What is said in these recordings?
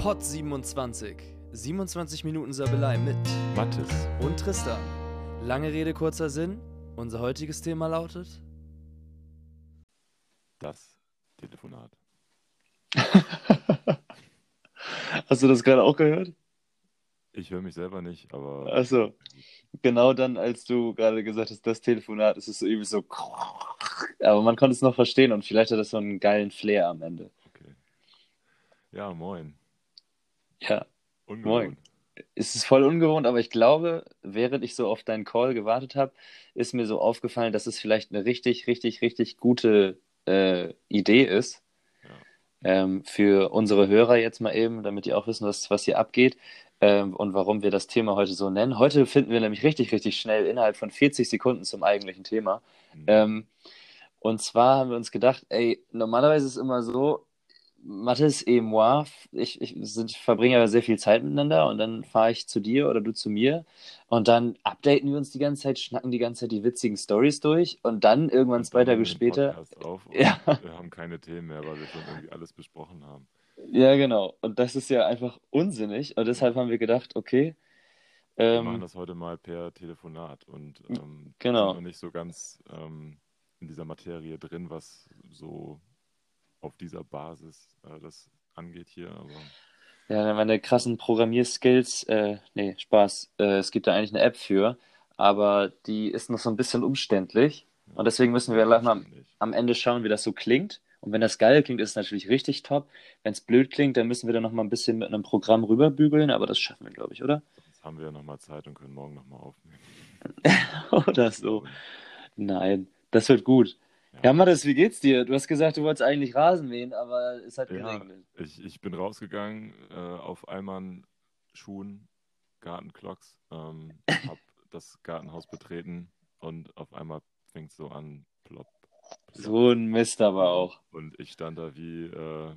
Pod 27. 27 Minuten Sabelei mit Mattes. und Tristan. Lange Rede, kurzer Sinn. Unser heutiges Thema lautet. Das Telefonat. Hast du das gerade auch gehört? Ich höre mich selber nicht, aber Achso. Genau dann, als du gerade gesagt hast, das Telefonat, ist es so irgendwie so. Aber man konnte es noch verstehen und vielleicht hat das so einen geilen Flair am Ende. okay. Ja, moin. Ja, Ungewohnt. es ist voll ungewohnt, aber ich glaube, während ich so auf deinen Call gewartet habe, ist mir so aufgefallen, dass es vielleicht eine richtig, richtig, richtig gute äh, Idee ist. Ja. ähm, für unsere Hörer jetzt mal eben, damit die auch wissen, was, was hier abgeht ähm, und warum wir das Thema heute so nennen. Heute finden wir nämlich richtig, richtig schnell innerhalb von 40 Sekunden zum eigentlichen Thema. Mhm. Ähm, und zwar haben wir uns gedacht, ey, normalerweise ist es immer so, Mathis et moi, ich, ich sind, verbringen ja sehr viel Zeit miteinander und dann fahre ich zu dir oder du zu mir und dann updaten wir uns die ganze Zeit, schnacken die ganze Zeit die witzigen Stories durch und dann irgendwann zwei Tage später, Ja. wir haben keine Themen mehr, weil wir schon irgendwie alles besprochen haben. ja genau, und das ist ja einfach unsinnig und deshalb haben wir gedacht, okay, Wir machen ähm, das heute mal per Telefonat und ähm, Genau. sind noch nicht so ganz ähm, in dieser Materie drin, was so auf dieser Basis äh, das angeht hier, aber Ja, meine krassen Programmierskills, äh, nee, Spaß. Äh, es gibt da eigentlich eine App für, aber die ist noch so ein bisschen umständlich. Und deswegen müssen wir gleich mal am Ende schauen, wie das so klingt. Und wenn das geil klingt, ist es natürlich richtig top. Wenn es blöd klingt, dann müssen wir da noch mal ein bisschen mit einem Programm rüberbügeln, aber das schaffen wir, glaube ich, oder? Jetzt haben wir ja nochmal Zeit und können morgen nochmal aufnehmen. Oder so. Nein, das wird gut. Ja, Mathis, wie geht's dir? Du hast gesagt, du wolltest eigentlich Rasen mähen, aber es hat Ja, geregnet. Ich, ich bin rausgegangen äh, auf Eimern, Schuhen, Gartenklocks, ähm, hab das Gartenhaus betreten und auf einmal fängt es so an, plopp. plopp. So ein Mist aber auch. Und ich stand da wie äh,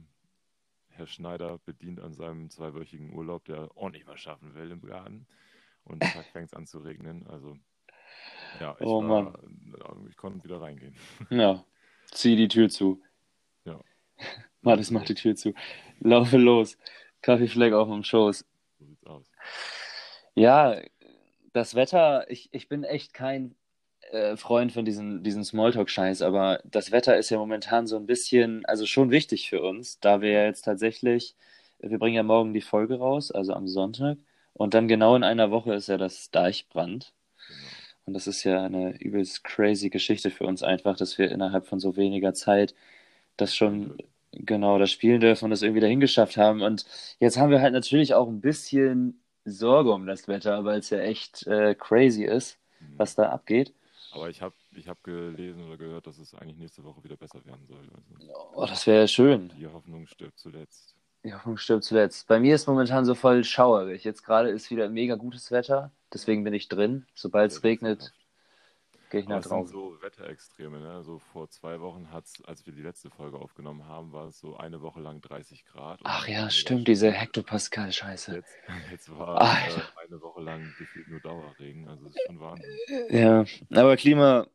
Herr Schneider bedient an seinem zweiwöchigen Urlaub, der ordentlich was schaffen will im Garten. Und zack, fängt es an zu regnen. Also, ja, ich, Oh war, ich konnte wieder reingehen. Ja, zieh die Tür zu. Ja. Mathis macht die Tür zu. Laufe los. Kaffeefleck auf dem Schoß. So sieht's aus. Ja, das Wetter, ich, ich bin echt kein äh, Freund von diesen, diesen Smalltalk-Scheiß, aber das Wetter ist ja momentan so ein bisschen, also schon wichtig für uns, da wir ja jetzt tatsächlich, wir bringen ja morgen die Folge raus, also am Sonntag, und dann genau in einer Woche ist ja das Deichbrand. Und das ist ja eine übelst crazy Geschichte für uns einfach, dass wir innerhalb von so weniger Zeit das schon genau das spielen dürfen und das irgendwie dahin geschafft haben. Und jetzt haben wir halt natürlich auch ein bisschen Sorge um das Wetter, weil es ja echt äh, crazy ist, Mhm. was da abgeht. Aber ich habe ich hab gelesen oder gehört, dass es eigentlich nächste Woche wieder besser werden soll. Also Oh, das wäre schön. die Hoffnung stirbt zuletzt. Die Hoffnung stirbt zuletzt. Bei mir ist momentan so voll schauerig. Jetzt gerade ist wieder mega gutes Wetter, deswegen bin ich drin. Sobald es Sehr regnet, wechselhaft. gehe ich nach es sind draußen. so Wetterextreme, ne? So vor zwei Wochen hat's, als wir die letzte Folge aufgenommen haben, war es so eine Woche lang 30 Grad. Ach ja, stimmt, es- diese Hektopascal-Scheiße. Jetzt, jetzt war äh, eine Woche lang gefühlt nur Dauerregen, also es ist schon Wahnsinn. Ja, aber Klima,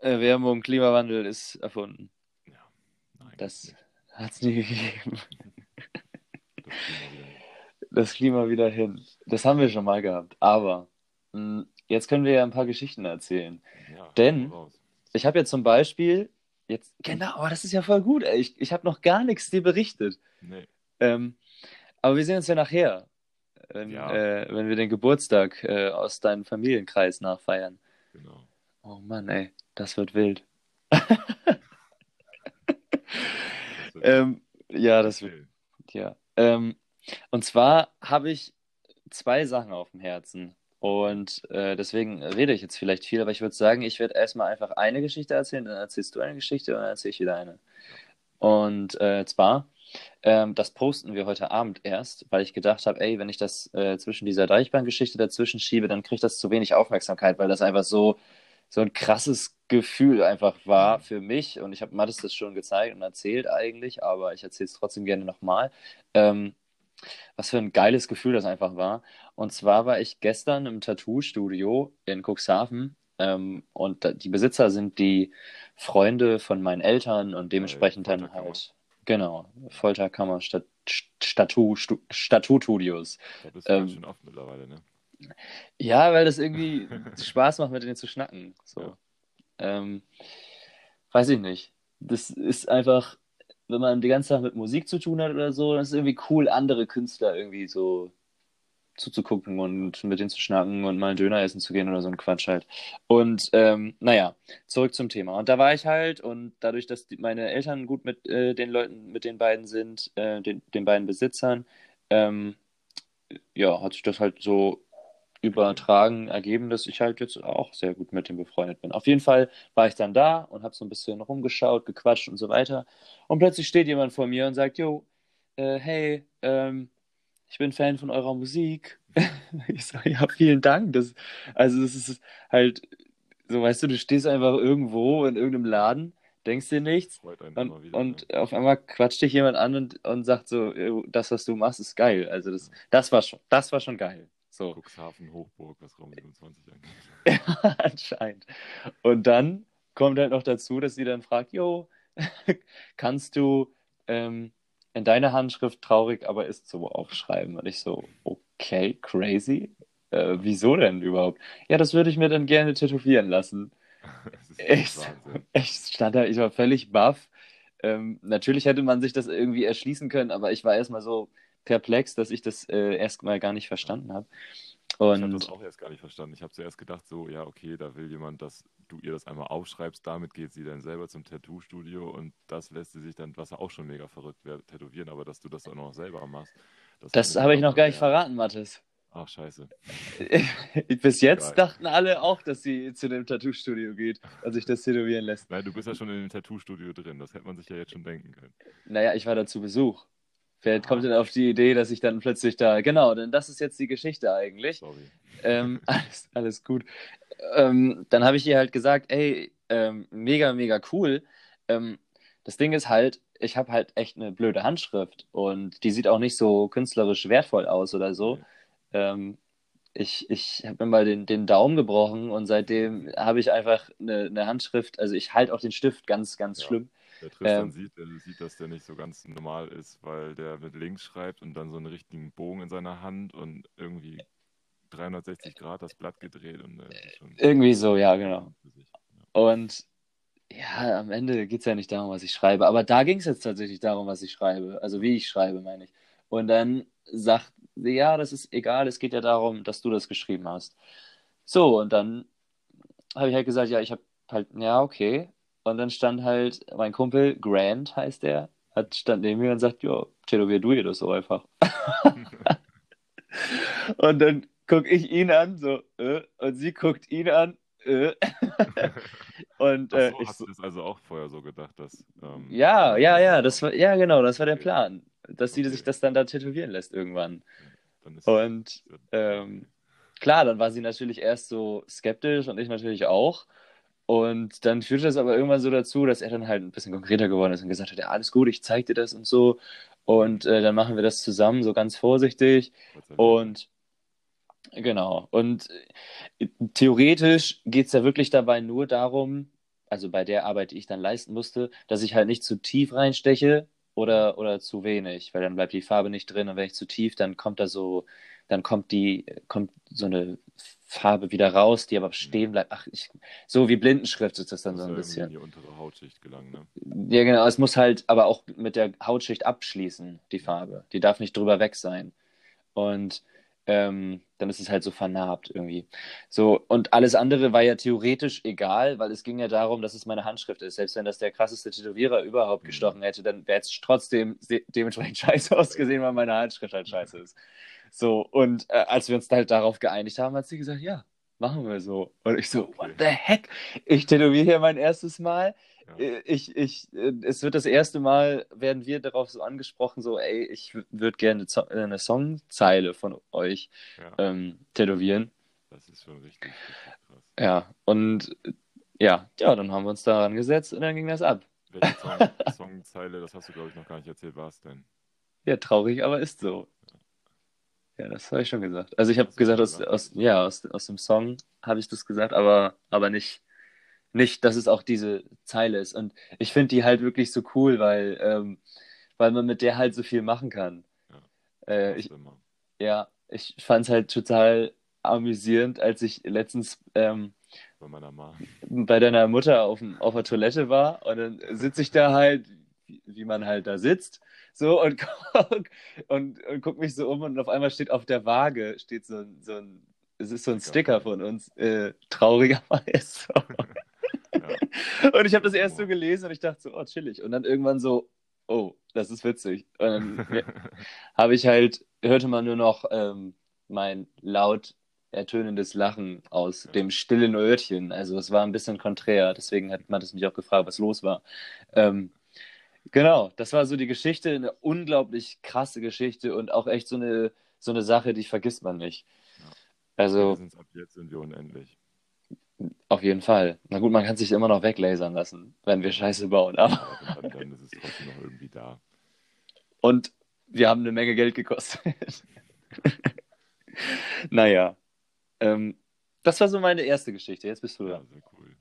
Erwärmung, Klimawandel ist erfunden. Ja, nein. Das hat es nie gegeben. das kriegen wir wieder hin. Das Klima wieder hin. Das haben wir schon mal gehabt. Aber mh, jetzt können wir ja ein paar Geschichten erzählen. Ja, Denn-. Ich habe jetzt zum Beispiel, jetzt, genau, aber das ist ja voll gut, ey. Ich, ich habe noch gar nichts dir berichtet. Nee, Ähm, aber wir sehen uns ja nachher, wenn, Ja. äh, wenn wir den Geburtstag äh, aus deinem Familienkreis nachfeiern. genau. Oh Mann, ey, das wird wild. Das wird Ähm, ja, das wird. Ja. Ähm, und zwar habe ich zwei Sachen auf dem Herzen. Und äh, deswegen rede ich jetzt vielleicht viel, aber ich würde sagen, ich werde erstmal einfach eine Geschichte erzählen, dann erzählst du eine Geschichte und dann erzähle ich wieder eine. Und äh, zwar, ähm, das posten wir heute Abend erst, weil ich gedacht habe, ey, wenn ich das äh, zwischen dieser Deichbahngeschichte dazwischen schiebe, dann kriegt das zu wenig Aufmerksamkeit, weil das einfach so, so ein krasses Gefühl einfach war für mich. Und ich habe Mathis das schon gezeigt und erzählt eigentlich, aber ich erzähle es trotzdem gerne nochmal. Ähm, was für ein geiles Gefühl das einfach war. Und zwar war ich gestern im Tattoo-Studio in Cuxhaven ähm, und die Besitzer sind die Freunde von meinen Eltern und dementsprechend dann halt. Genau, Folterkammer, Stat Statu Stu Statutstudios. Da bist du ganz Ähm, schön oft mittlerweile, ne? Ja, weil das irgendwie Spaß macht, mit denen zu schnacken. So. Ja. Ähm, weiß ich nicht. Das ist einfach, wenn man die ganze Zeit mit Musik zu tun hat oder so, dann ist es irgendwie cool, andere Künstler irgendwie so zuzugucken und mit denen zu schnacken und mal einen Döner essen zu gehen oder so ein Quatsch halt. Und ähm, naja, zurück zum Thema. Und da war ich halt und dadurch, dass die, meine Eltern gut mit äh, den Leuten, mit den beiden sind, äh, den, den beiden Besitzern, ähm, ja, hat sich das halt so übertragen ergeben, dass ich halt jetzt auch sehr gut mit dem befreundet bin. Auf jeden Fall war ich dann da und habe so ein bisschen rumgeschaut, gequatscht und so weiter. Und plötzlich steht jemand vor mir und sagt, jo, äh, hey, ähm, ich bin Fan von eurer Musik. Ich sage, ja, vielen Dank. Das, also das ist halt, so weißt du, du stehst einfach irgendwo in irgendeinem Laden, denkst dir nichts und, wieder. und ne? auf einmal quatscht dich jemand an und, und sagt so, "Jo, das, was du machst, ist geil. Also das, das war schon, das war schon geil. So. Cuxhaven, Hochburg, was Raum 27 angeht. Ja, anscheinend. Und dann kommt halt noch dazu, dass sie dann fragt, jo, kannst du ähm, in deiner Handschrift traurig, aber ist so aufschreiben? Und ich so, okay, crazy. Äh, wieso denn überhaupt? Ja, das würde ich mir dann gerne tätowieren lassen. Wahnsinn. Ich stand da, ich war völlig baff. Ähm, natürlich hätte man sich das irgendwie erschließen können, aber ich war erstmal so perplex, dass ich das äh, erstmal gar nicht verstanden habe. Ich habe das auch erst gar nicht verstanden. Ich habe zuerst gedacht, so, ja, okay, da will jemand, dass du ihr das einmal aufschreibst, damit geht sie dann selber zum Tattoo-Studio und das lässt sie sich dann, was auch schon mega verrückt wäre, tätowieren, aber dass du das auch noch selber machst. das fand habe ich noch gar nicht verraten, Mathis. Ach, scheiße. Bis jetzt Geil. dachten alle auch, dass sie zu dem Tattoo-Studio geht und sich das tätowieren lässt. Nein, du bist ja schon in dem Tattoo-Studio drin, das hätte man sich ja jetzt schon denken können. Naja, ich war da zu Besuch. Ah. kommt denn auf die Idee, dass ich dann plötzlich da. Genau, denn das ist jetzt die Geschichte eigentlich. Sorry. Ähm, alles, alles gut. Ähm, dann habe ich ihr halt gesagt, ey, ähm, mega, mega cool. Ähm, das Ding ist halt, ich habe halt echt eine blöde Handschrift und die sieht auch nicht so künstlerisch wertvoll aus oder so. Ähm, ich ich habe mir mal den, den Daumen gebrochen und seitdem habe ich einfach eine, eine Handschrift, also ich halte auch den Stift ganz, ganz Ja. schlimm. Der Tristan Ähm. sieht, der sieht, dass der nicht so ganz normal ist, weil der mit links schreibt und dann so einen richtigen Bogen in seiner Hand und irgendwie 360 Grad das Blatt gedreht und äh, schon Irgendwie so, ja, genau. Und ja, am Ende geht es ja nicht darum, was ich schreibe. Aber da ging es jetzt tatsächlich darum, was ich schreibe. Also wie ich schreibe, meine ich. Und dann sagt sie, ja, das ist egal, es geht ja darum, dass du das geschrieben hast. So, und dann habe ich halt gesagt, ja, ich habe halt, ja, okay. Und dann stand halt mein Kumpel, Grant heißt der, hat stand neben mir und sagt, ja, tätowier du ihr das so einfach. und dann gucke ich ihn an, so, äh, und sie guckt ihn an, äh. und äh, so, ich hast du das also auch vorher so gedacht, dass. Ähm, ja, ja, ja, das war, ja, genau, das war der. Plan, dass sie Okay. sich das dann da tätowieren lässt irgendwann. Und ähm, klar, dann war sie natürlich erst so skeptisch und ich natürlich auch. Und dann führte das aber irgendwann so dazu, dass er dann halt ein bisschen konkreter geworden ist und gesagt hat, ja, alles gut, ich zeig dir das und so. Und äh, dann machen wir das zusammen, so ganz vorsichtig. Und genau. Und äh, theoretisch geht es ja wirklich dabei nur darum, also bei der Arbeit, die ich dann leisten musste, dass ich halt nicht zu tief reinsteche oder, oder zu wenig, weil dann bleibt die Farbe nicht drin und wenn ich zu tief, dann kommt da so, dann kommt die, kommt so eine Farbe wieder raus, die aber stehen bleibt. Ach, ich, so wie Blindenschrift ist das dann Muss so ein bisschen. in die untere Hautschicht gelangen, ne? Ja, genau. Es muss halt aber auch mit der Hautschicht abschließen, die Farbe. Die darf nicht drüber weg sein. Und ähm, dann ist es halt so vernarbt irgendwie. So, und alles andere war ja theoretisch egal, weil es ging ja darum, dass es meine Handschrift ist. Selbst wenn das der krasseste Tätowierer überhaupt Mhm. gestochen hätte, dann wäre es trotzdem de dementsprechend scheiße ausgesehen, weil meine Handschrift halt scheiße ist. So, und äh, als wir uns halt darauf geeinigt haben, hat sie gesagt, ja, machen wir so. Und ich so, Okay. what the heck? Ich tätowiere hier mein erstes Mal. Ja. Äh, Ich, ich, äh, es wird das erste Mal, werden wir darauf so angesprochen, so, ey, ich würde gerne eine Zo- eine Songzeile von euch Ja, ähm, tätowieren. das ist schon richtig, richtig krass. Ja, und äh, ja, ja, dann haben wir uns daran gesetzt und dann ging das ab. Welche Song Songzeile, das hast du, glaube ich, noch gar nicht erzählt, war es denn? Ja, traurig, aber ist so. Ja, das habe ich schon gesagt. Also ich habe gesagt, aus, aus, ja, aus, aus dem Song habe ich das gesagt, aber, aber nicht, nicht, dass es auch diese Zeile ist. Und ich finde die halt wirklich so cool, weil ähm, weil man mit der halt so viel machen kann. Äh, ich, ja, ich fand es halt total amüsierend, als ich letztens ähm, Bei bei deiner Mutter auf, dem- auf der Toilette war und dann sitze ich da halt, wie, wie man halt da sitzt, so und guck, und, und guck mich so um und auf einmal steht auf der Waage, steht so ein, so ein es ist so ein Sticker von uns, äh, traurigerweise. Ja. Und ich habe das erst so gelesen und ich dachte so, oh, chillig. Und dann irgendwann so, oh, das ist witzig. Und dann ja, habe ich halt, hörte man nur noch ähm, mein laut ertönendes Lachen aus Ja. dem stillen Örtchen. Also es war ein bisschen konträr, deswegen hat man das mich auch gefragt, was los war. Ähm, genau, das war so die Geschichte, eine unglaublich krasse Geschichte und auch echt so eine, so eine Sache, die vergisst man nicht. Ja. Also ab jetzt sind wir unendlich. auf jeden Fall. Na gut, man kann sich immer noch weglasern lassen, wenn wir Scheiße bauen. Aber dann, dann ist es trotzdem noch irgendwie da. Und wir haben eine Menge Geld gekostet. naja. Ähm, das war so meine erste Geschichte. Jetzt bist du Ja, dran. sehr cool.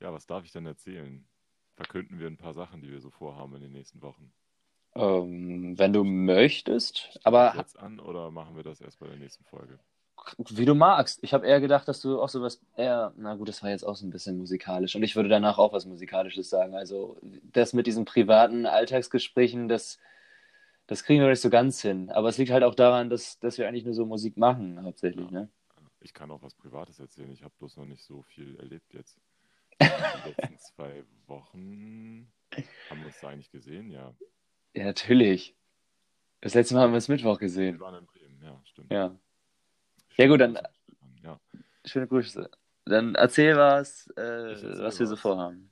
Ja, was darf ich denn erzählen? Verkünden wir ein paar Sachen, die wir so vorhaben in den nächsten Wochen. Ähm, wenn du möchtest. Aber Jetzt an oder machen wir das erst bei der nächsten Folge? wie du magst. Ich habe eher gedacht, dass du auch sowas eher. Na gut, das war jetzt auch so ein bisschen musikalisch. Und ich würde danach auch was Musikalisches sagen. Also, das mit diesen privaten Alltagsgesprächen, das. Das kriegen wir nicht so ganz hin. Aber es liegt halt auch daran, dass, dass wir eigentlich nur so Musik machen, hauptsächlich, Ja. ne? Ich kann auch was Privates erzählen. Ich habe bloß noch nicht so viel erlebt jetzt. Die letzten zwei Wochen haben wir uns da eigentlich gesehen, ja. Ja, natürlich. Das letzte Mal haben wir es Mittwoch Wir gesehen. waren in Bremen, ja, stimmt. Ja. Ja, gut, dann- Ja. Schöne Grüße. Dann erzähl was, äh, erzähl was wir so was. vorhaben.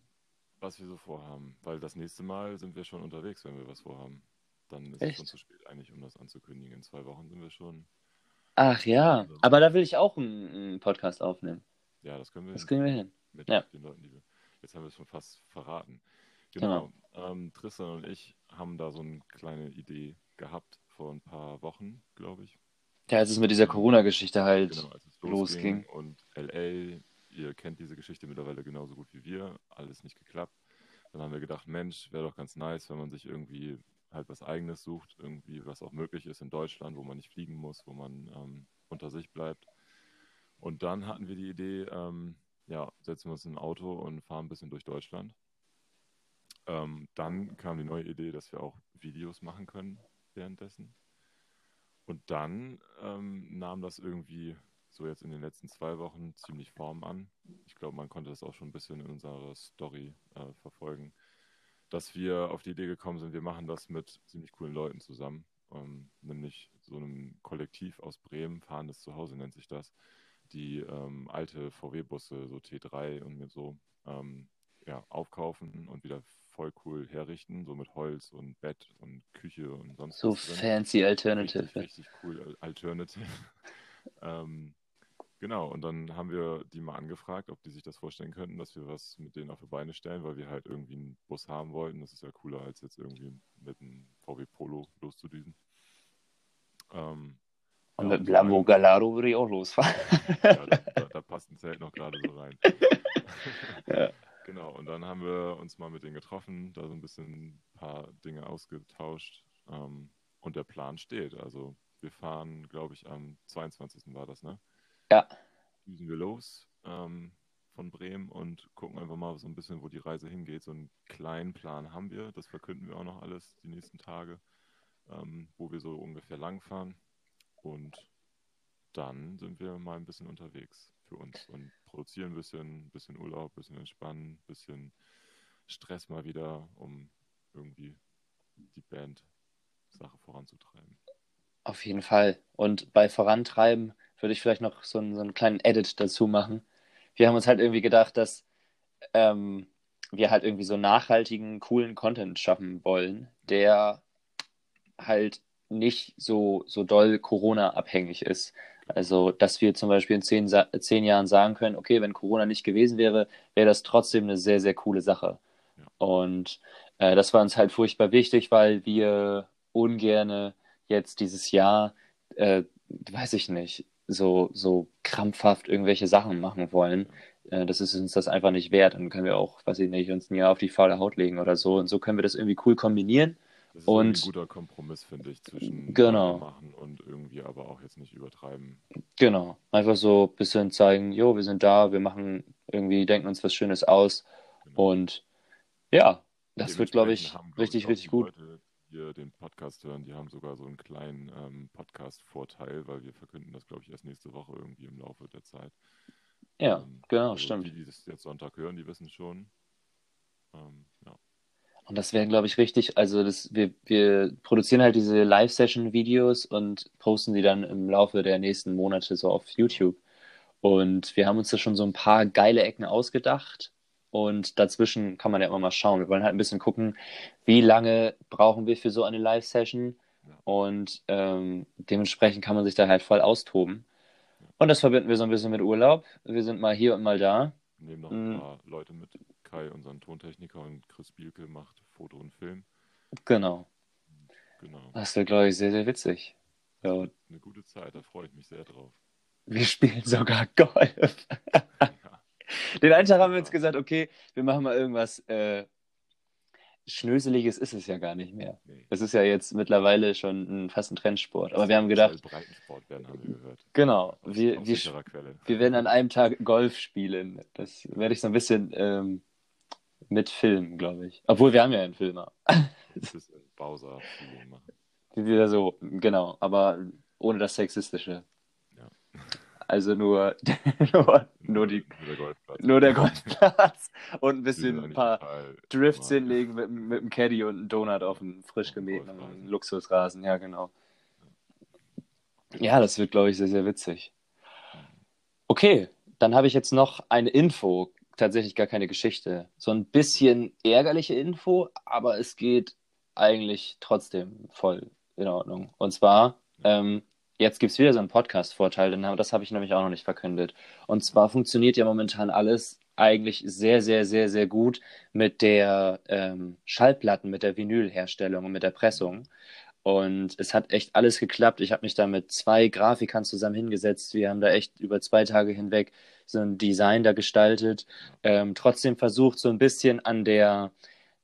Was wir so vorhaben. Weil das nächste Mal sind wir schon unterwegs, wenn wir was vorhaben. Dann ist es Echt? schon zu spät eigentlich, um das anzukündigen. In zwei Wochen sind wir schon. Ach ja, aber da will ich auch einen, einen Podcast aufnehmen. Ja, das können wir Das hin. kriegen wir hin. mit Ja. den Leuten, die wir. Jetzt haben wir es schon fast verraten. Genau. Ähm, Tristan und ich haben da so eine kleine Idee gehabt vor ein paar Wochen, glaube ich. Ja, als es mit dieser Corona-Geschichte halt. Genau, als es losging. losging. Und LA, ihr kennt diese Geschichte mittlerweile genauso gut wie wir, alles nicht geklappt. Dann haben wir gedacht, Mensch, wäre doch ganz nice, wenn man sich irgendwie halt was Eigenes sucht, irgendwie was auch möglich ist in Deutschland, wo man nicht fliegen muss, wo man ähm, unter sich bleibt. Und dann hatten wir die Idee, ähm, ja, setzen wir uns in ein Auto und fahren ein bisschen durch Deutschland. Ähm, dann kam die neue Idee, dass wir auch Videos machen können währenddessen. Und dann ähm, nahm das irgendwie so jetzt in den letzten zwei Wochen ziemlich Form an. Ich glaube, man konnte das auch schon ein bisschen in unserer Story äh, verfolgen, dass wir auf die Idee gekommen sind, wir machen das mit ziemlich coolen Leuten zusammen. Ähm, nämlich so einem Kollektiv aus Bremen, Fahrendes Zuhause nennt sich das, die ähm, alte VW-Busse, so T3 und mit so, ähm, ja, aufkaufen und wieder voll cool herrichten, so mit Holz und Bett und Küche und sonst So was drin. fancy Alternative. Richtig, richtig cool, Al- Alternative. ähm, genau, und dann haben wir die mal angefragt, ob die sich das vorstellen könnten, dass wir was mit denen auf die Beine stellen, weil wir halt irgendwie einen Bus haben wollten. Das ist ja cooler, als jetzt irgendwie mit einem VW Polo loszudüsen. Ähm, Und mit dem Lambo Gallardo würde ich auch losfahren. ja, da, da, da passt ein Zelt noch gerade so rein. Ja. Genau, und dann haben wir uns mal mit denen getroffen, da so ein bisschen ein paar Dinge ausgetauscht. Ähm, und der Plan steht. Also wir fahren, glaube ich, am 22. war das, ne? Ja. Düsen wir los ähm, von Bremen und gucken einfach mal so ein bisschen, wo die Reise hingeht. So einen kleinen Plan haben wir, das verkünden wir auch noch alles die nächsten Tage, ähm, wo wir so ungefähr langfahren. Und dann sind wir mal ein bisschen unterwegs für uns und produzieren ein bisschen, ein bisschen Urlaub, ein bisschen entspannen, ein bisschen Stress mal wieder, um irgendwie die Band-Sache voranzutreiben. Auf jeden Fall. Und bei Vorantreiben würde ich vielleicht noch so einen, so einen kleinen Edit dazu machen. Wir haben uns halt irgendwie gedacht, dass ähm, wir halt irgendwie so nachhaltigen, coolen Content schaffen wollen, der halt nicht so, so doll Corona-abhängig ist. Also, dass wir zum Beispiel in zehn, zehn Jahren sagen können, okay, wenn Corona nicht gewesen wäre, wäre das trotzdem eine sehr, sehr coole Sache. Ja. Und äh, das war uns halt furchtbar wichtig, weil wir ungerne jetzt dieses Jahr, äh, weiß ich nicht, so, so krampfhaft irgendwelche Sachen machen wollen. Äh, das ist uns das einfach nicht wert. Dann können wir auch, weiß ich nicht, uns ein Jahr auf die faule Haut legen oder so. Und so können wir das irgendwie cool kombinieren. Das ist Und- ein guter Kompromiss, finde ich, zwischen Genau. machen und irgendwie aber auch jetzt nicht übertreiben. Genau. Einfach so ein bisschen zeigen, jo, wir sind da, wir machen irgendwie, denken uns was Schönes aus. Genau. Und ja, das wird, glaube ich, haben, glaub richtig, auch richtig die gut. Leute, die den Podcast hören, die haben sogar so einen kleinen ähm, Podcast-Vorteil, weil wir verkünden das, glaube ich, erst nächste Woche irgendwie im Laufe der Zeit. Ja, Ähm, genau, also stimmt. Die, die das jetzt Sonntag hören, die wissen schon. Ähm, ja. Und das wäre, glaube ich, richtig. Also das, wir, wir produzieren halt diese Live-Session-Videos und posten sie dann im Laufe der nächsten Monate so auf YouTube. Und wir haben uns da schon so ein paar geile Ecken ausgedacht. Und dazwischen kann man ja immer mal schauen. Wir wollen halt ein bisschen gucken, wie lange brauchen wir für so eine Live-Session. Und ähm, dementsprechend kann man sich da halt voll austoben. Und das verbinden wir so ein bisschen mit Urlaub. Wir sind mal hier und mal da. Nehmen noch ein Mm. paar Leute mit. Kai, unseren Tontechniker, und Chris Bielke macht Foto und Film. Genau. Genau. Das wird, glaube ich, sehr, sehr witzig. Ja, Eine gute Zeit, da freue ich mich sehr drauf. Wir spielen sogar Golf. Ja. Den einen Tag haben wir uns gesagt, okay, wir machen mal irgendwas äh, Schnöseliges ist es ja gar nicht mehr. Nee. Es ist ja jetzt mittlerweile schon ein, fast ein Trendsport. Aber wir haben gedacht, Breitensport werden, haben wir gehört. genau, wir, wir, wir werden an einem Tag Golf spielen. Das werde ich so ein bisschen ähm, mit filmen, glaube ich. Obwohl wir haben ja einen Filmer. Ein bisschen Bowser-Feeling machen. Wie wieder so, genau, aber ohne das Sexistische. Ja. Also nur, nur, nur, die, Nur der Golfplatz. nur der Golfplatz und ein bisschen ein paar Drifts hinlegen mit, mit einem Caddy und einem Donut auf einem frisch gemähten. Luxusrasen. Ja, genau. Ja, das wird, glaube ich, sehr, sehr witzig. Okay, dann habe ich jetzt noch eine Info, tatsächlich gar keine Geschichte. So ein bisschen ärgerliche Info, aber es geht eigentlich trotzdem voll in Ordnung. Und zwar, ähm, jetzt gibt es wieder so einen Podcast-Vorteil, denn das habe ich nämlich auch noch nicht verkündet. Und zwar funktioniert ja momentan alles eigentlich sehr, sehr, sehr, sehr gut mit der ähm, Schallplatten, mit der Vinylherstellung und mit der Pressung. Und es hat echt alles geklappt. Ich habe mich da mit zwei Grafikern zusammen hingesetzt. Wir haben da echt über zwei Tage hinweg so ein Design da gestaltet. Ähm, trotzdem versucht, so ein bisschen an der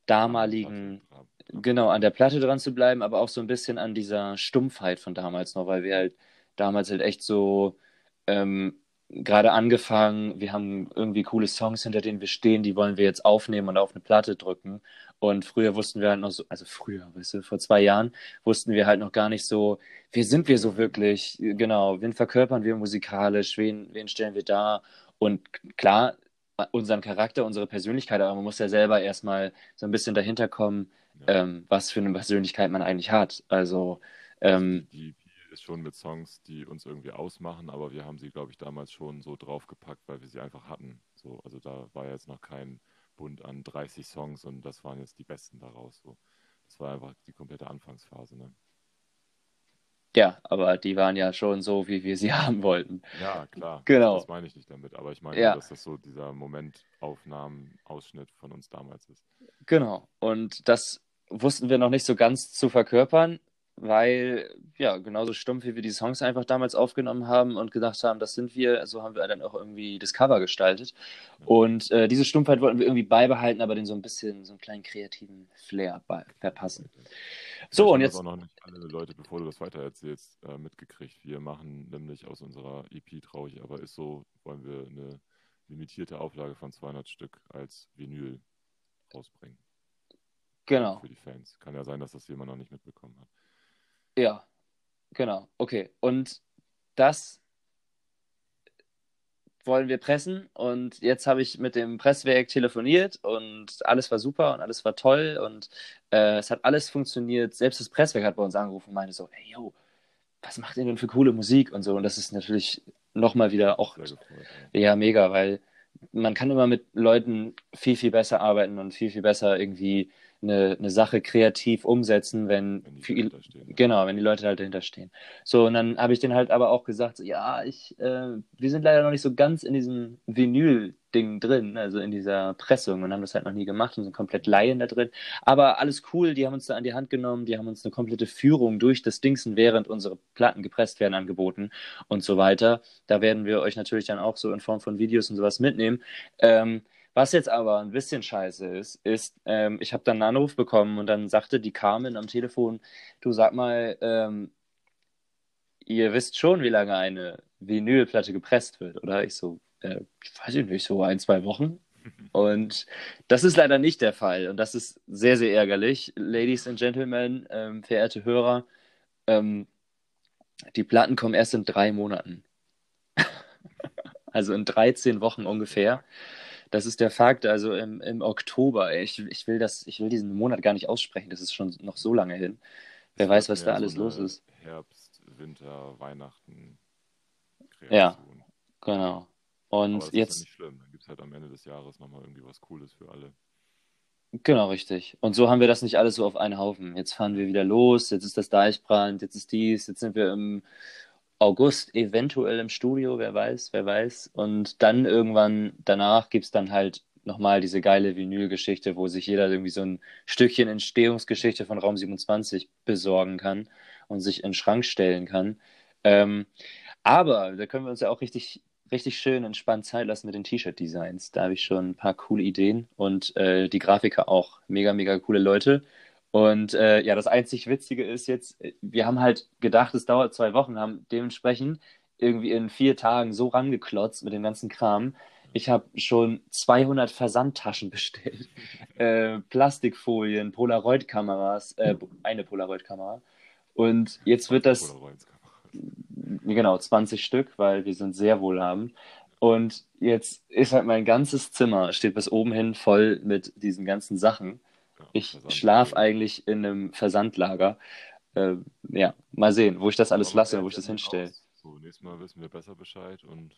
damaligen, genau, an der Platte dran zu bleiben, aber auch so ein bisschen an dieser Stumpfheit von damals noch, weil wir halt damals halt echt so ähm, gerade angefangen, wir haben irgendwie coole Songs, hinter denen wir stehen, die wollen wir jetzt aufnehmen und auf eine Platte drücken. Und früher wussten wir halt noch so, also früher, weißt du, vor zwei Jahren wussten wir halt noch gar nicht so, wer sind wir so wirklich, genau, wen verkörpern wir musikalisch, wen, wen stellen wir da? Und klar, unseren Charakter, unsere Persönlichkeit, aber man muss ja selber erstmal so ein bisschen dahinter kommen, Ja. ähm, was für eine Persönlichkeit man eigentlich hat. Also, ähm, Die EP ist schon mit Songs, die uns irgendwie ausmachen, aber wir haben sie, glaube ich, damals schon so draufgepackt, weil wir sie einfach hatten. So, also da war jetzt noch kein Bund an 30 Songs und das waren jetzt die besten daraus. So. Das war einfach die komplette Anfangsphase. Ne? ja, aber die waren ja schon so, wie wir sie haben wollten. Ja, klar. Genau. Das meine ich nicht damit, aber ich meine, Ja. dass das so dieser Momentaufnahmen-Ausschnitt von uns damals ist. Genau. Und das wussten wir noch nicht so ganz zu verkörpern, weil, ja, genauso stumpf, wie wir die Songs einfach damals aufgenommen haben und gedacht haben, das sind wir, so haben wir dann auch irgendwie das Cover gestaltet. Und äh, diese Stumpfheit wollten wir irgendwie beibehalten, aber den so ein bisschen, so einen kleinen kreativen Flair verpassen. So, und haben das jetzt, auch noch nicht alle Leute, bevor du das weitererzählst, äh, mitgekriegt. Wir machen nämlich aus unserer EP Traurig, aber ist so, wollen wir eine limitierte Auflage von 200 Stück als Vinyl rausbringen. genau. Für die Fans. Kann ja sein, dass das jemand noch nicht mitbekommen hat. Ja, genau. Okay. Und das wollen wir pressen. Und jetzt habe ich mit dem Presswerk telefoniert und alles war super und alles war toll und äh, es hat alles funktioniert. Selbst das Presswerk hat bei uns angerufen und meinte so, hey, yo, was macht ihr denn für coole Musik und so. Und das ist natürlich nochmal wieder auch gefreut. ja, mega, weil man kann immer mit Leuten viel, viel besser arbeiten und viel, viel besser irgendwie eine, eine Sache kreativ umsetzen, wenn, Wenn die viel, genau, wenn die Leute halt dahinter stehen. So, und dann habe ich denen halt aber auch gesagt, so, ja, ich, äh, wir sind leider noch nicht so ganz in diesem Vinyl-Ding drin, also in dieser Pressung und haben das halt noch nie gemacht und sind komplett Laien da drin. Aber alles cool, die haben uns da an die Hand genommen, die haben uns eine komplette Führung durch das Dingsen, während unsere Platten gepresst werden, angeboten und so weiter. Da werden wir euch natürlich dann auch so in Form von Videos und sowas mitnehmen. Ähm, Was jetzt aber ein bisschen scheiße ist, ist, ähm, ich habe dann einen Anruf bekommen und dann sagte die Carmen am Telefon, du sag mal, ähm, ihr wisst schon, wie lange eine Vinylplatte gepresst wird, oder? Ich so, äh, ich weiß nicht, so ein, zwei Wochen. Und das ist leider nicht der Fall. Und das ist sehr, sehr ärgerlich. Ladies and Gentlemen, ähm, verehrte Hörer, ähm, die Platten kommen erst in drei Monaten. also in 13 Wochen ungefähr. Das ist der Fakt. Also im, im Oktober. Ich, ich, will das, ich will diesen Monat gar nicht aussprechen. Das ist schon noch so lange hin. Wer weiß, was da alles so los ist. Herbst, Winter, Weihnachten. Kreation. Ja, genau. Und Aber das jetzt. ist ja nicht schlimm. Dann gibt es halt am Ende des Jahres nochmal irgendwie was Cooles für alle. Genau, richtig. Und so haben wir das nicht alles so auf einen Haufen. Jetzt fahren wir wieder los, jetzt ist das Deichbrand, jetzt ist dies, jetzt sind wir im August eventuell im Studio, wer weiß, wer weiß. Und dann irgendwann danach gibt es dann halt nochmal diese geile Vinyl-Geschichte, wo sich jeder irgendwie so ein Stückchen Entstehungsgeschichte von Raum 27 besorgen kann und sich in den Schrank stellen kann. Ähm, aber da können wir uns ja auch richtig richtig schön entspannt Zeit lassen mit den T-Shirt-Designs. Da habe ich schon ein paar coole Ideen und äh, die Grafiker auch. Mega, mega coole Leute. Und äh, ja, das einzig Witzige ist jetzt, wir haben halt gedacht, es dauert zwei Wochen, haben dementsprechend irgendwie in vier Tagen so rangeklotzt mit dem ganzen Kram. Ich habe schon 200 Versandtaschen bestellt, äh, Plastikfolien, Polaroid-Kameras, äh, eine Polaroid-Kamera. Und jetzt wird das, genau, 20 Stück, weil wir sind sehr wohlhabend. Und jetzt ist halt mein ganzes Zimmer, steht bis oben hin voll mit diesen ganzen Sachen. Ich schlafe eigentlich in einem Versandlager. Äh, ja, mal sehen, wo ich das alles lasse, wo ich das hinstelle. So, nächstes Mal wissen wir besser Bescheid und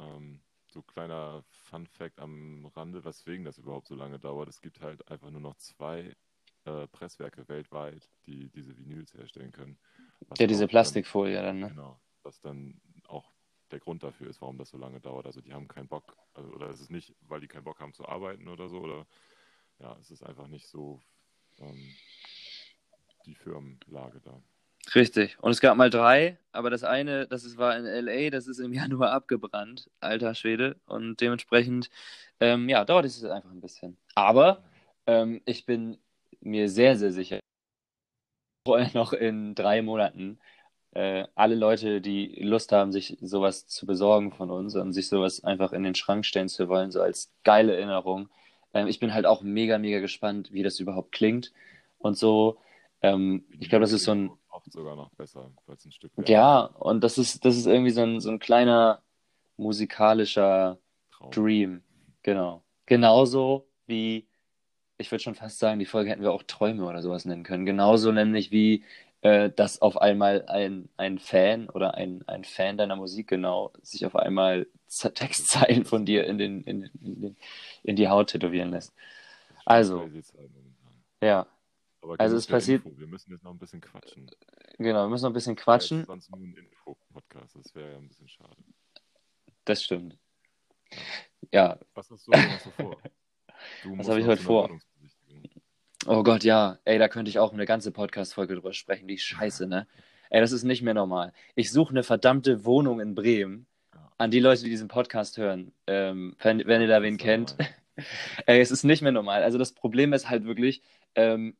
ähm, so kleiner Fun Fact am Rande, weswegen das überhaupt so lange dauert. Es gibt halt einfach nur noch zwei äh, Presswerke weltweit, die diese Vinyls herstellen können. Ja, diese Plastikfolie dann, ne? Genau, was dann auch der Grund dafür ist, warum das so lange dauert. Also die haben keinen Bock, also, oder es ist nicht, weil die keinen Bock haben zu arbeiten oder so, oder ja, es ist einfach nicht so ähm, die Firmenlage da. Richtig. Und es gab mal drei, aber das eine, das ist, war in LA, das ist im Januar abgebrannt, alter Schwede. Und dementsprechend, ähm, ja, dauert es einfach ein bisschen. Aber ähm, ich bin mir sehr, sehr sicher, noch in drei Monaten äh, alle Leute, die Lust haben, sich sowas zu besorgen von uns und sich sowas einfach in den Schrank stellen zu wollen, so als geile Erinnerung. Ähm, ich bin halt auch mega, mega gespannt, wie das überhaupt klingt und so. Ähm, ich glaube, das ist so ein. Oft sogar noch besser, es ein Stück Ja, und das ist, das ist irgendwie so ein, so ein kleiner musikalischer Traum. Dream. Genau. Genauso wie ich würde schon fast sagen, die Folge hätten wir auch Träume oder sowas nennen können. Genauso nämlich wie, äh, dass auf einmal ein, ein Fan oder ein, ein Fan deiner Musik genau sich auf einmal Textzeilen von dir in, den, in, in, den, in die Haut tätowieren lässt. Also, ja. Aber also es passiert. Info. Wir müssen jetzt noch ein bisschen quatschen. Genau, wir müssen noch ein bisschen quatschen. Das sonst nur ein Info-Podcast, das wäre ja ein bisschen schade. Das stimmt. Ja. Was hast du, was hast du vor? Du Was habe ich heute vor? Oh Gott, ja. Ey, da könnte ich auch eine ganze Podcast-Folge drüber sprechen. Die Scheiße, ne? Ey, das ist nicht mehr normal. Ich suche eine verdammte Wohnung in Bremen. An die Leute, die diesen Podcast hören, ähm, wenn, wenn ihr da wen kennt. Ey, es ist nicht mehr normal. Also das Problem ist halt wirklich, ähm,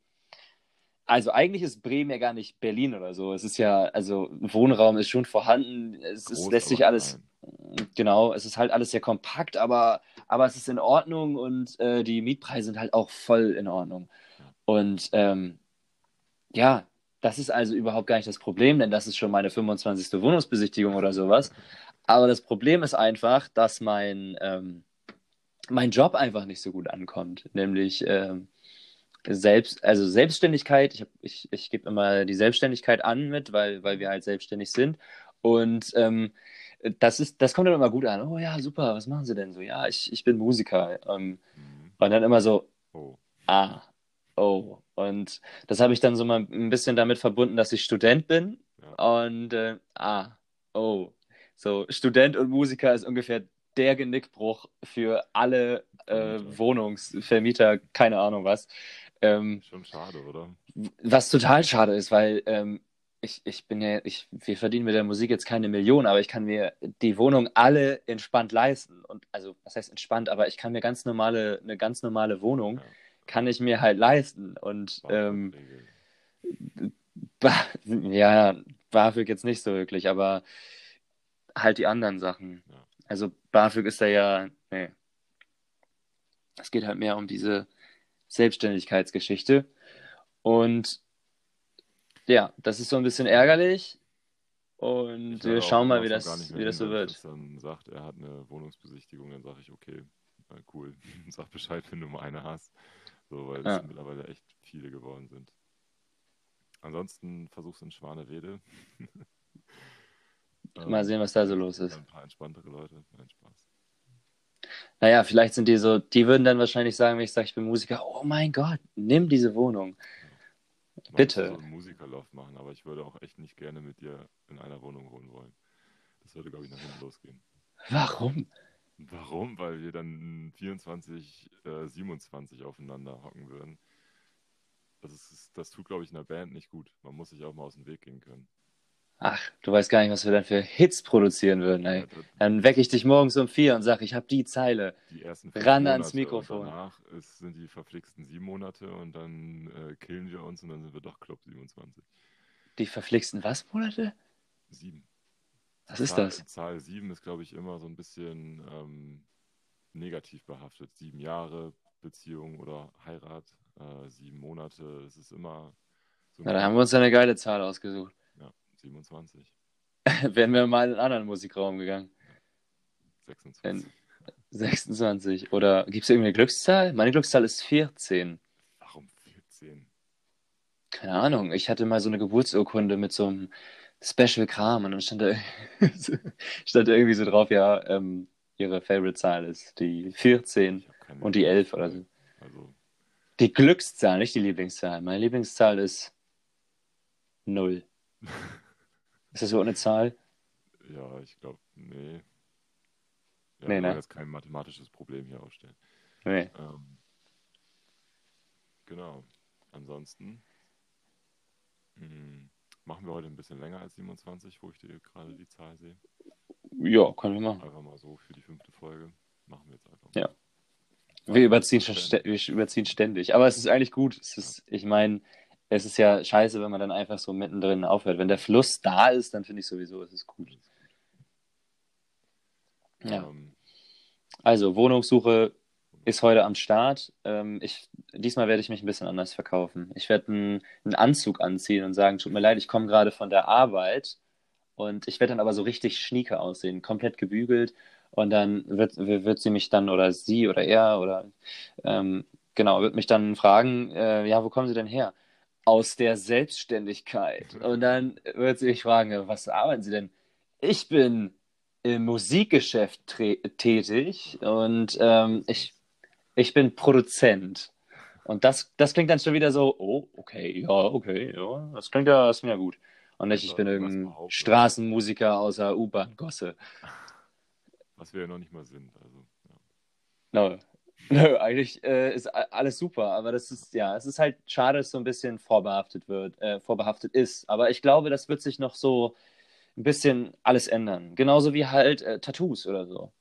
also eigentlich ist Bremen ja gar nicht Berlin oder so. Es ist ja, also Wohnraum ist schon vorhanden. Es, Groß, es lässt sich alles, klein. genau, es ist halt alles sehr kompakt, aber aber es ist in Ordnung und äh, die Mietpreise sind halt auch voll in Ordnung. Und ähm, ja, das ist also überhaupt gar nicht das Problem, denn das ist schon meine 25. Wohnungsbesichtigung oder sowas. Aber das Problem ist einfach, dass mein, ähm, mein Job einfach nicht so gut ankommt. Nämlich ähm, selbst, also Selbstständigkeit, ich, ich, ich gebe immer die Selbstständigkeit an mit, weil, weil wir halt selbstständig sind. Und ähm, das ist, das kommt dann immer gut an. Oh ja, super, was machen Sie denn so? Ja, ich, ich bin Musiker. Ähm, mhm. Und dann immer so, oh. ah, oh. Und das habe ich dann so mal ein bisschen damit verbunden, dass ich Student bin. Ja. Und äh, ah, oh. So, Student und Musiker ist ungefähr der Genickbruch für alle äh, Wohnungsvermieter, keine Ahnung was. Ähm, Schon schade, oder? Was total schade ist, weil ähm, ich, ich bin ja, ich, wir verdienen mit der Musik jetzt keine Millionen, aber ich kann mir die Wohnung alle entspannt leisten. und also was heißt entspannt, aber ich kann mir ganz normale, eine ganz normale Wohnung, Ja. Kann ich mir halt leisten. Und ähm, ja, BAföG jetzt nicht so wirklich, aber halt die anderen Sachen. Ja. Also BAföG ist da ja, nee. Es geht halt mehr um diese Selbstständigkeitsgeschichte. Und ja, das ist so ein bisschen ärgerlich. Und wir schauen mal, wie das, wie das so wenn wird. Chris dann sagt, er hat eine Wohnungsbesichtigung, dann sage ich, okay, cool, sag Bescheid, wenn du mal eine hast. So, weil Ja. es mittlerweile echt viele geworden sind. Ansonsten versuch's in Schwanewede. Mal sehen, was da so los ist. Ein paar entspanntere Leute. Nein, Spaß. Naja, vielleicht sind die so, die würden dann wahrscheinlich sagen, wenn ich sage, ich bin Musiker, oh mein Gott, nimm diese Wohnung. Man Bitte. müsste so einen Musikerloft machen, aber ich würde auch echt nicht gerne mit dir in einer Wohnung wohnen wollen. Das würde, glaube ich, nach hinten losgehen. Warum? Warum? Weil wir dann 24, äh, 27 aufeinander hocken würden. Das, ist, das tut, glaube ich, einer Band nicht gut. Man muss sich auch mal aus dem Weg gehen können. Ach, du weißt gar nicht, was wir dann für Hits produzieren würden, ey. Dann wecke ich dich morgens um vier und sage, ich habe die Zeile. die ersten Ran ans Monate Mikrofon. Und danach ist, sind die verflixten sieben Monate und dann äh, killen wir uns und dann sind wir doch Club 27. Die verflixten was, Monate? Sieben. Was ist Zahl, das? Zahl 7 ist, glaube ich, immer so ein bisschen ähm, negativ behaftet. Sieben Jahre Beziehung oder Heirat, äh, sieben Monate, das ist immer so Na, da haben wir uns eine geile Zahl ausgesucht. ja, 27, Wären wir mal in einen anderen Musikraum gegangen. 26. 26. Oder gibt es irgendeine Glückszahl? Meine Glückszahl ist 14. Warum 14? Keine Ahnung. Ich hatte mal so eine Geburtsurkunde mit so einem Special-Kram und dann stand da, stand da irgendwie so drauf, ja, ähm, ihre Favorite-Zahl ist die 14 Ich hab keine und die 11 oder so. Also, Die Glückszahl, nicht die Lieblingszahl. Meine Lieblingszahl ist 0. Ist das so eine Zahl? ja, ich glaube, nee. Ja, Nee, ne? jetzt kein mathematisches Problem hier aufstellen. Nee. Ähm, genau. Ansonsten hm, machen wir heute ein bisschen länger als 27, wo ich dir gerade die Zahl sehe. Ja, können wir machen. Einfach mal so für die fünfte Folge. Machen wir jetzt einfach. Ja. Wir überziehen, schon stä- wir überziehen ständig. Aber es ist eigentlich gut. Es ist, ich meine, es ist ja scheiße, wenn man dann einfach so mittendrin aufhört. Wenn der Fluss da ist, dann finde ich sowieso, es ist gut. Ja. Ähm, Also, Wohnungssuche ist heute am Start. Ähm, ich, diesmal werde ich mich ein bisschen anders verkaufen. Ich werde einen, Anzug anziehen und sagen, tut mir leid, ich komme gerade von der Arbeit und ich werde dann aber so richtig schnieke aussehen, komplett gebügelt und dann wird, wird sie mich dann oder sie oder er oder ähm, genau, wird mich dann fragen, äh, ja, wo kommen Sie denn her? Aus der Selbstständigkeit. Und dann wird sie mich fragen, was arbeiten Sie denn? Ich bin im Musikgeschäft tätig und ähm, ich, ich bin Produzent. Und das, das klingt dann schon wieder so, oh, okay, ja, okay, ja, das klingt ja, das klingt ja gut. Und nicht, ich bin irgendein. Straßenmusiker aus der U-Bahn-Gosse. was wir ja noch nicht mal sind. Also, ja. No. Nö, eigentlich äh, ist alles super, aber das ist, ja, es ist halt schade, dass so ein bisschen vorbehaftet wird, äh, vorbehaftet ist. Aber ich glaube, das wird sich noch so ein bisschen alles ändern. Genauso wie halt äh, Tattoos oder so.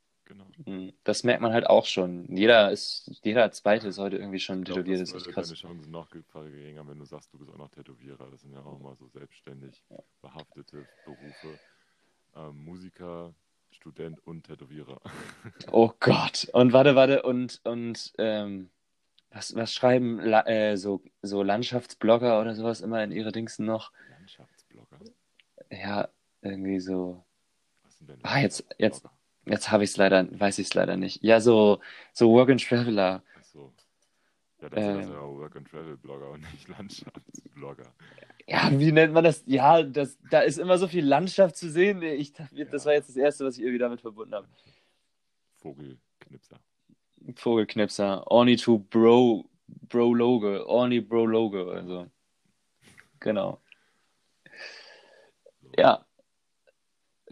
Hm, Das merkt man halt auch schon. Jeder ist, jeder Zweite ist heute irgendwie schon glaub, tätowiert, das ist krass. deine Chancen noch geringer, wenn du sagst, du bist auch noch Tätowierer. Das sind ja auch mal so selbstständig behaftete Berufe. Ähm, Musiker, Student und Tätowierer. Oh Gott. Und warte, warte, und, und ähm, was, was schreiben äh, so, so Landschaftsblogger oder sowas immer in ihre Dingsen noch? Landschaftsblogger. Ja, irgendwie so. Was sind denn Ah, jetzt- jetzt-? Jetzt habe ich es leider, weiß ich es leider nicht. Ja, so, so Work and Traveler. Ach so. Ja, das Ähm. das ja Work and Travel Blogger und nicht Landschaftsblogger. Ja, wie nennt man das? Ja, das, da ist immer so viel Landschaft zu sehen. Ich, das Ja. war jetzt das Erste, was ich irgendwie damit verbunden habe. Vogelknipser. Vogelknipser. Orni to Bro, Bro Logo. Orni Bro Logo. Also. Genau. So. Ja.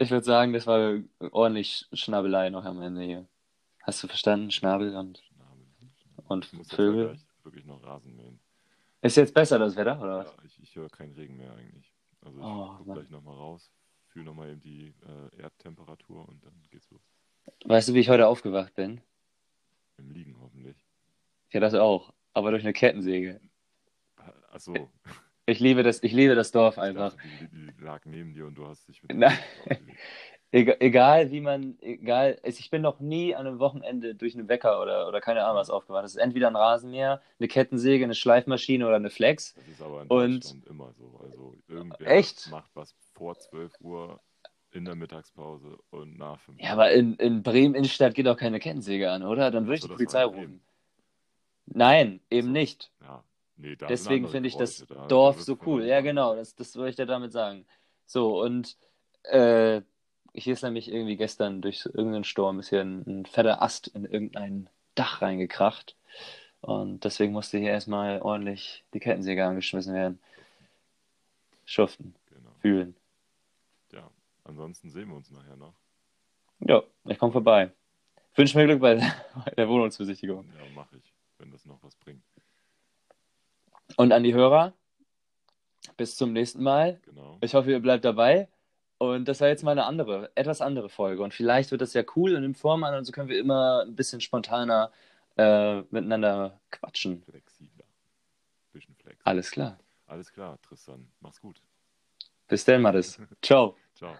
Ich würde sagen, das war ordentlich Schnabelei noch am Ende hier. Hast du verstanden? Schnabel und, Schnabel. und Ich muss jetzt Vögel. wirklich noch Rasen mähen. Ist jetzt besser das Wetter, oder was? Ja, ich, ich höre keinen Regen mehr eigentlich. Also ich Oh, guck Mann. gleich nochmal raus, fühle nochmal eben die äh, Erdtemperatur und dann geht's los. Weißt du, wie ich heute aufgewacht bin? Im Liegen hoffentlich. Ja, das auch. Aber durch eine Kettensäge. Achso, Ich liebe das, ich liebe das Dorf einfach. dachte, die, die lag neben dir und du hast dich mit Nein. dem Egal, wie man, egal, also ich bin noch nie an einem Wochenende durch einen Wecker oder, oder keine Ahnung was aufgewacht. Das ist entweder ein Rasenmäher, eine Kettensäge, eine Schleifmaschine oder eine Flex. Das ist aber in Und- immer so. Also irgendwer Echt? macht was vor 12 Uhr in der Mittagspause und nach 5 Ja, aber in, in Bremen Innenstadt geht auch keine Kettensäge an, oder? Dann würde ich So, die Polizei rufen. Nein, eben So. nicht. Ja, nee, Deswegen finde ich das da- Dorf so cool. Ja, genau, das, das wollte ich dir damit sagen. So, und äh, hier ist nämlich irgendwie gestern durch irgendeinen Sturm ist hier ein, ein fetter Ast in irgendein Dach reingekracht. Und deswegen musste hier erstmal ordentlich die Kettensäge angeschmissen werden. Schuften, Genau. fühlen. Ja, ansonsten sehen wir uns nachher noch. Ja, ich komme vorbei. Wünsche mir Glück bei bei der Wohnungsbesichtigung. Ja, mache ich, wenn das noch was bringt. Und an die Hörer, bis zum nächsten Mal. Genau. Ich hoffe, ihr bleibt dabei. Und das war jetzt mal eine andere, etwas andere Folge. Und vielleicht wird das ja cool und in Form an und so können wir immer ein bisschen spontaner äh, miteinander quatschen. Flexibler. Bisschen flex. Alles klar. Alles klar, Tristan. Mach's gut. Bis dann, Maris. Ciao. Ciao.